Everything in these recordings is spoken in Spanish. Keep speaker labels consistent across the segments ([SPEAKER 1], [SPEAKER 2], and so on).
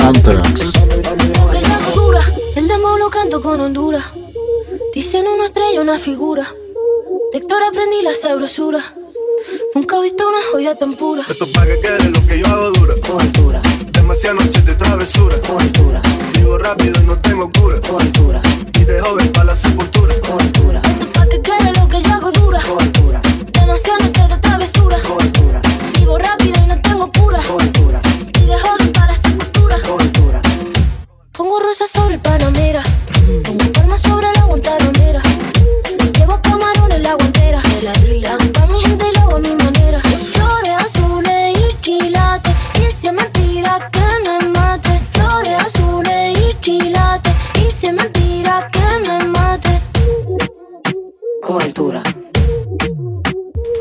[SPEAKER 1] Antrax.
[SPEAKER 2] el demo lo canto con Honduras. Dicen una estrella, una figura. De Héctor aprendí la sabrosura. Nunca he visto una joya tan pura.
[SPEAKER 3] Esto es pa' que quede lo que yo hago dura.
[SPEAKER 4] Con altura,
[SPEAKER 3] Demasiadas noches de travesura.
[SPEAKER 4] con altura,
[SPEAKER 3] Vivo rápido y no tengo cura.
[SPEAKER 4] con altura,
[SPEAKER 3] Y de joven para la sepultura.
[SPEAKER 4] con altura,
[SPEAKER 2] Esto es pa' que quede lo que yo hago dura. Que me mate.
[SPEAKER 4] Con altura,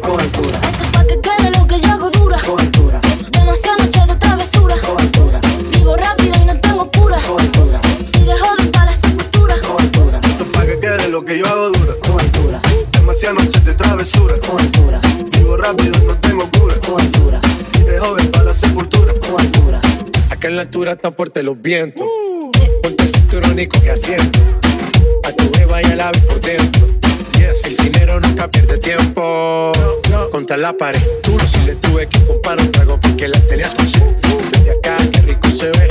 [SPEAKER 4] con altura,
[SPEAKER 2] Esto es pa' que quede lo que yo hago dura.
[SPEAKER 4] con altura,
[SPEAKER 2] Demasiadas noches de travesura.
[SPEAKER 4] con altura,
[SPEAKER 2] Vivo rápido y no tengo cura.
[SPEAKER 4] con altura,
[SPEAKER 2] Y de joven para la sepultura.
[SPEAKER 4] con altura,
[SPEAKER 3] Esto es pa' que quede lo que yo hago dura.
[SPEAKER 4] con altura,
[SPEAKER 3] Demasiadas noches de travesura.
[SPEAKER 4] con altura,
[SPEAKER 3] Vivo rápido y no tengo cura.
[SPEAKER 4] con altura,
[SPEAKER 3] Y de joven para la sepultura.
[SPEAKER 4] con altura.
[SPEAKER 5] Acá en la altura están fuertes los vientos. Ponte el cinturón y coge asiento. A tu beba y al ave por dentro. El dinero nunca pierde tiempo. Contra la pared. Tú no si le tuve que comprar un trago porque la tenías con sed. Desde acá, qué rico se ve.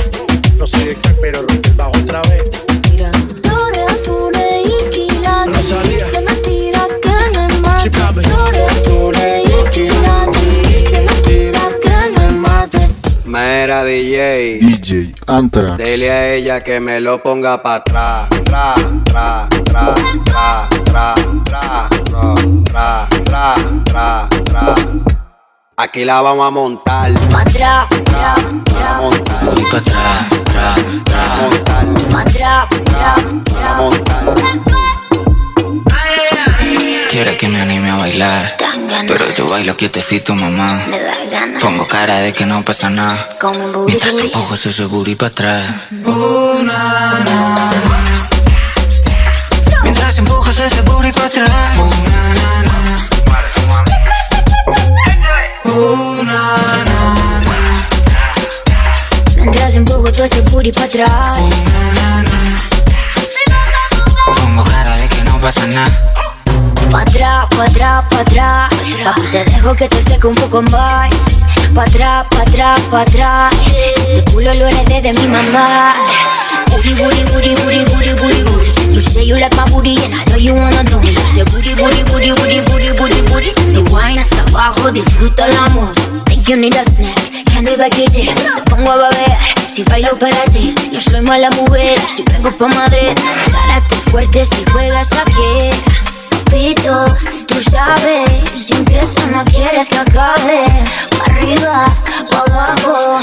[SPEAKER 5] No sé de qué, pero rompe el bajo otra vez.
[SPEAKER 2] Mira. Flores azules y quilates.
[SPEAKER 5] Rosalía.
[SPEAKER 2] Y si es mentira que me
[SPEAKER 5] papi.
[SPEAKER 2] Flores azules
[SPEAKER 6] DJ,
[SPEAKER 1] DJ Antrax.
[SPEAKER 6] dile a ella que me lo ponga pa' atrás. Tra, tra, tra, tra, tra, tra, tra, tra, tra, tra, tra. Aquí la vamos a montar.
[SPEAKER 2] Pa' atrás, tra, tra,
[SPEAKER 6] a montar.
[SPEAKER 7] Atrás, tra,
[SPEAKER 6] Vamos a
[SPEAKER 7] tra.
[SPEAKER 6] montar.
[SPEAKER 2] pa' atrás, tra,
[SPEAKER 6] Vamos a
[SPEAKER 2] tra.
[SPEAKER 6] montar.
[SPEAKER 7] Quiere que me anime a bailar. Pero yo bailo quietecito, mamá. Pongo cara de que no pasa nada. Mientras empujo ese seguro para atrás. Uh, na. Mientras empujas ese booty para atrás.
[SPEAKER 2] Uh, uh, Mientras empujo todo ese booty para atrás. Papi, te dejo que te seque un poco más. Pa' atrás, pa' atrás, pa' atrás. Este culo lo heredé de mi mamá. Booty, booty, booty, booty, booty, booty, booty. You say you like my booty and I know you wanna do me. Say booty, booty, booty, booty, booty, booty, booty. Si wine hasta abajo, disfruta el amor. Think you need a snack, candy package. Te pongo a beber, si bailo para ti. Yo soy mala mujer, si vengo pa' Madrid. Párate fuerte si juegas aquí. Tú sabes, si empiezo no quieres que acabe. Pa' arriba, pa' abajo.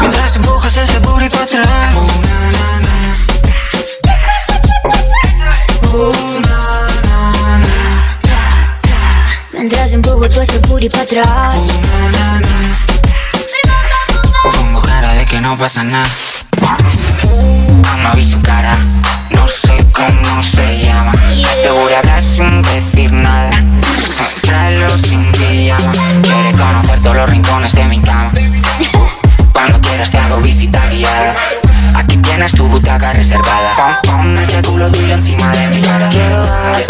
[SPEAKER 7] Mientras empujas ese booty pa' atrás.
[SPEAKER 2] Mientras empujo todo ese booty pa' atrás.
[SPEAKER 7] Pongo cara de que no pasa nada. No vi su cara, no sé cómo se llama. Seguro hablar sin decir nada. Tráelo sin pijama. Quiere conocer todos los rincones de mi cama. Cuando quieras te hago visita guiada. Aquí tienes tu butaca reservada. Pon, pon ese culo tuyo encima de mi cara. Quiero dar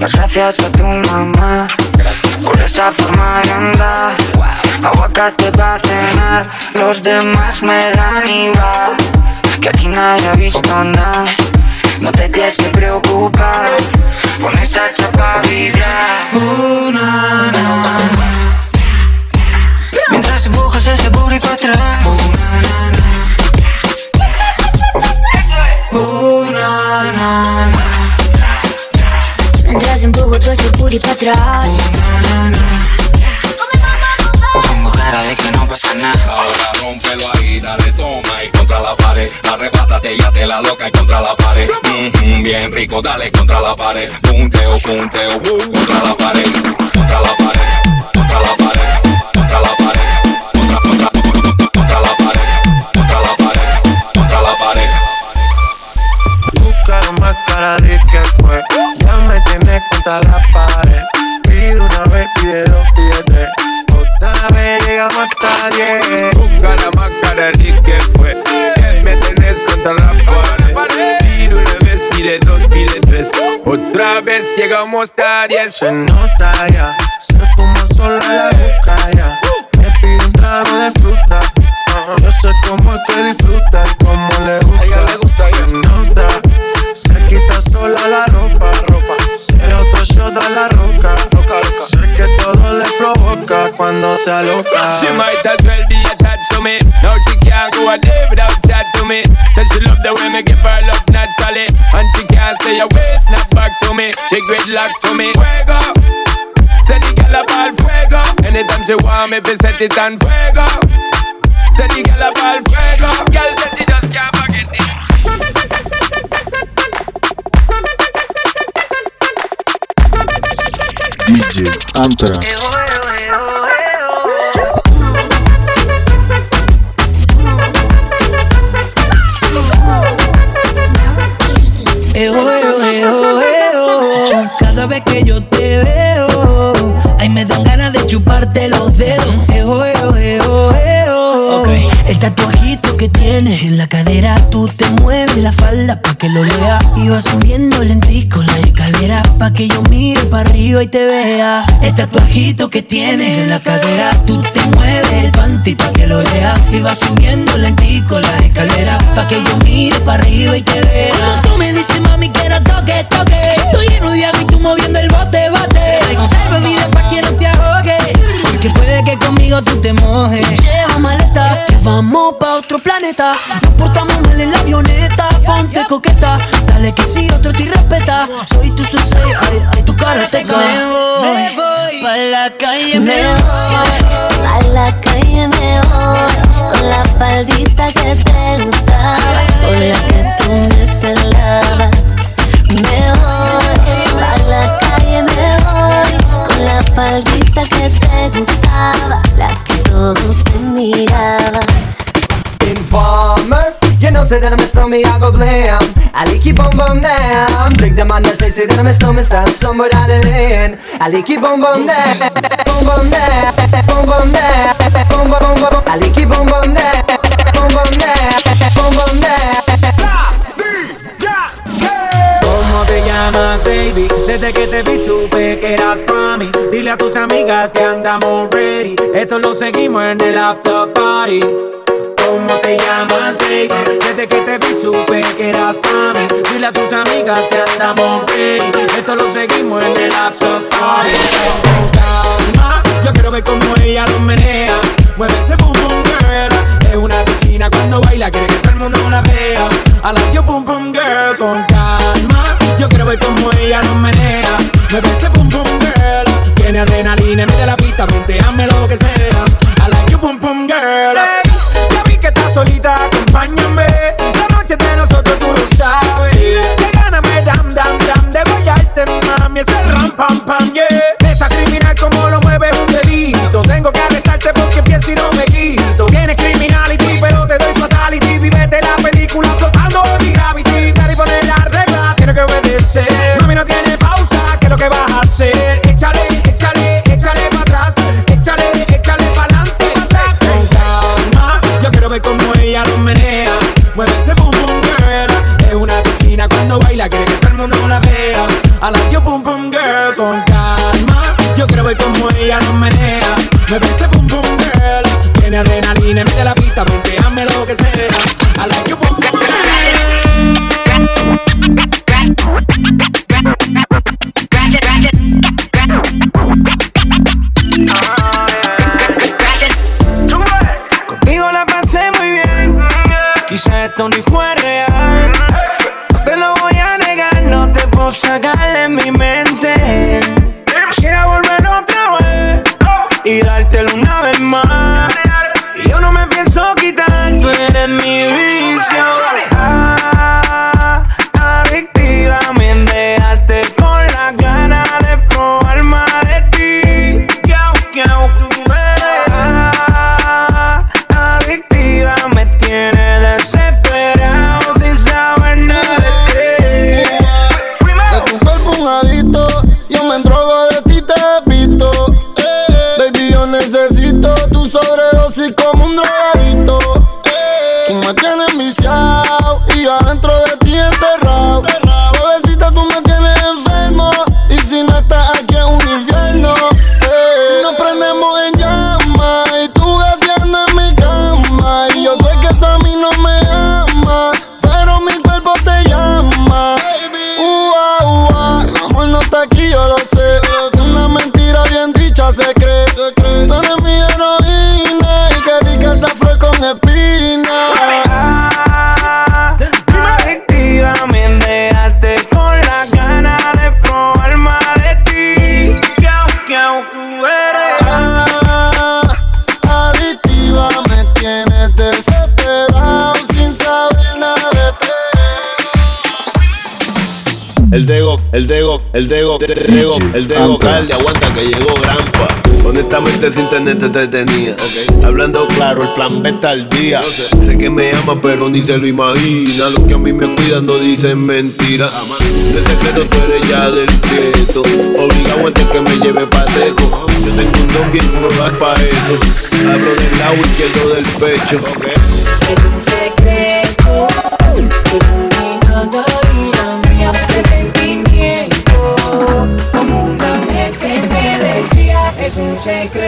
[SPEAKER 7] las gracias a tu mamá por esa forma de andar. Aguacate para cenar, los demás me dan igual. Que aquí nadie ha visto nada. No te tienes que preocupar, pon esa chapa a vibrar. Uh, na, na, na. Mientras
[SPEAKER 8] rico, dale contra la pared. Punteo, punteo, uh, contra la pared.
[SPEAKER 5] Llegamos tarde y se nota ya. Se fuma sola la boca ya. Me pide un trago de fruta. Yo sé cómo es que disfruta y cómo le gusta. ella le gusta, se nota. Se quita sola la ropa. ropa. Se otro shot a la roca. roca, roca. Sé que todo le provoca cuando se aloca.
[SPEAKER 9] She might as well be attached to me. Now she can't go a day without me. Said she love the way me give her love naturally. And she can't stay away, snap back to me. She gridlock to me. Fuego. Say the girl about fuego. Anytime she want me, fi set it on fuego. Say the girl about fuego. Girl said she just can't forget it.
[SPEAKER 1] DJ Anthrax.
[SPEAKER 10] Que lo lea. Vas subiendo lentico la escalera pa' que yo mire para arriba y te vea. El tatuajito que tienes en la cadera, tú te mueves el panty pa' que lo lea. Vas subiendo lentico la escalera pa' que yo mire para arriba y te vea. Como tú me dices, mami, quiero toque, toque. Estoy lleno de agua y tú moviendo el bote, bote. Conserva vida pa' que no te ahogue. Porque puede que conmigo tú te mojes. Lleva maleta, que vamos pa' otro planeta. Nos portamos mal en la avioneta.
[SPEAKER 11] Say that I'm a stormy, I go blam. I like keep on bum down. Take the man that say say that I'm a stormy, stand somewhere down the lane. I like keep on bum down, bum bum down, bum bum down, bum bum bum bum. I like keep on bum down, bum bum down, bum bum
[SPEAKER 12] ¿Cómo te llamas, baby? Desde que te vi supe que eras pa' mí Dile a tus amigas que andamos ready Esto lo seguimos en el after party ¿Cómo te llamas, baby? Desde que te vi supe que eras pa' mí Dile a tus amigas que andamos ready. Esto lo seguimos en el after party. Calma, yo quiero ver cómo ella lo menea. Mueve ese boom boom girl. Es una asesina cuando baila Quiere que todo el mundo la vea. I like your boom boom girl Con calma, yo quiero ver cómo ella lo menea. Mueve ese boom boom girl Tiene adrenalina, mete la pista Venteame lo que sea. I like your boom boom
[SPEAKER 13] Contigo eres. Ah, adictiva, me
[SPEAKER 14] tienes desesperado sin saber nada de ti.
[SPEAKER 15] El Dego, el Dego, el Dego, el Dego, el Dego, calde, aguanta que llegó Grampa. Honestamente sin internet te tenía. Hablando claro, el plan B está al día. Sé que me ama, pero ni se lo imagina. Los que a mí me cuidan no dicen mentira. De secreto tú eres ya del prieto. Obligado antes que me lleve pateco. Yo tengo un don bien no das pa' eso. Abro del lado izquierdo del pecho.
[SPEAKER 10] Es un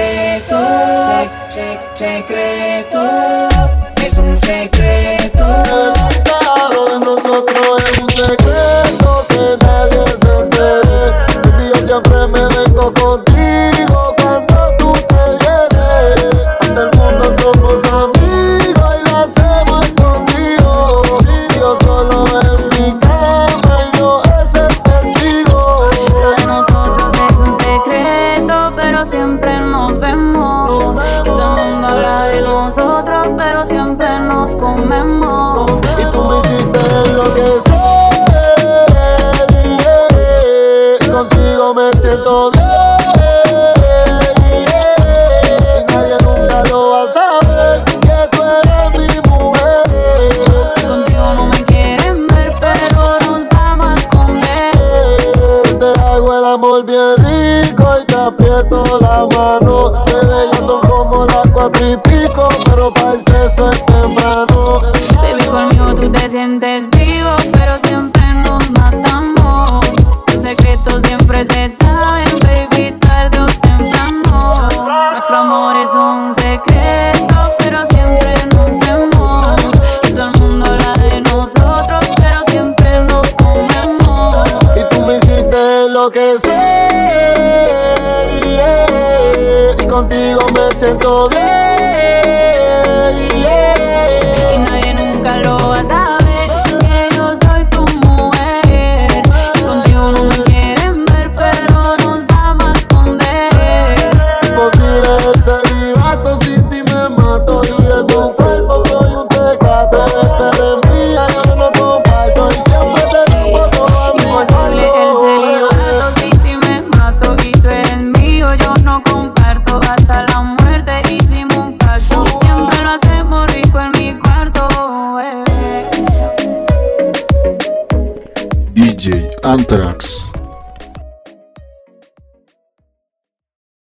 [SPEAKER 16] pero siempre nos comemos.
[SPEAKER 14] Y tú me hiciste enloquecer. yeah. Contigo me siento bien. nadie nunca lo va a saber que tú eres mi mujer.
[SPEAKER 16] Contigo no me quieren ver, pero nos vamos a esconder.
[SPEAKER 14] Te hago el amor bien rico y te aprieto la mano. Bebé, ya son como las cuatro y pico, pero para el sexo es temprano.
[SPEAKER 16] Baby, conmigo tú te sientes vivo, pero siempre nos matamos. Los secretos siempre se saben, baby, tarde o temprano. Nuestro amor es un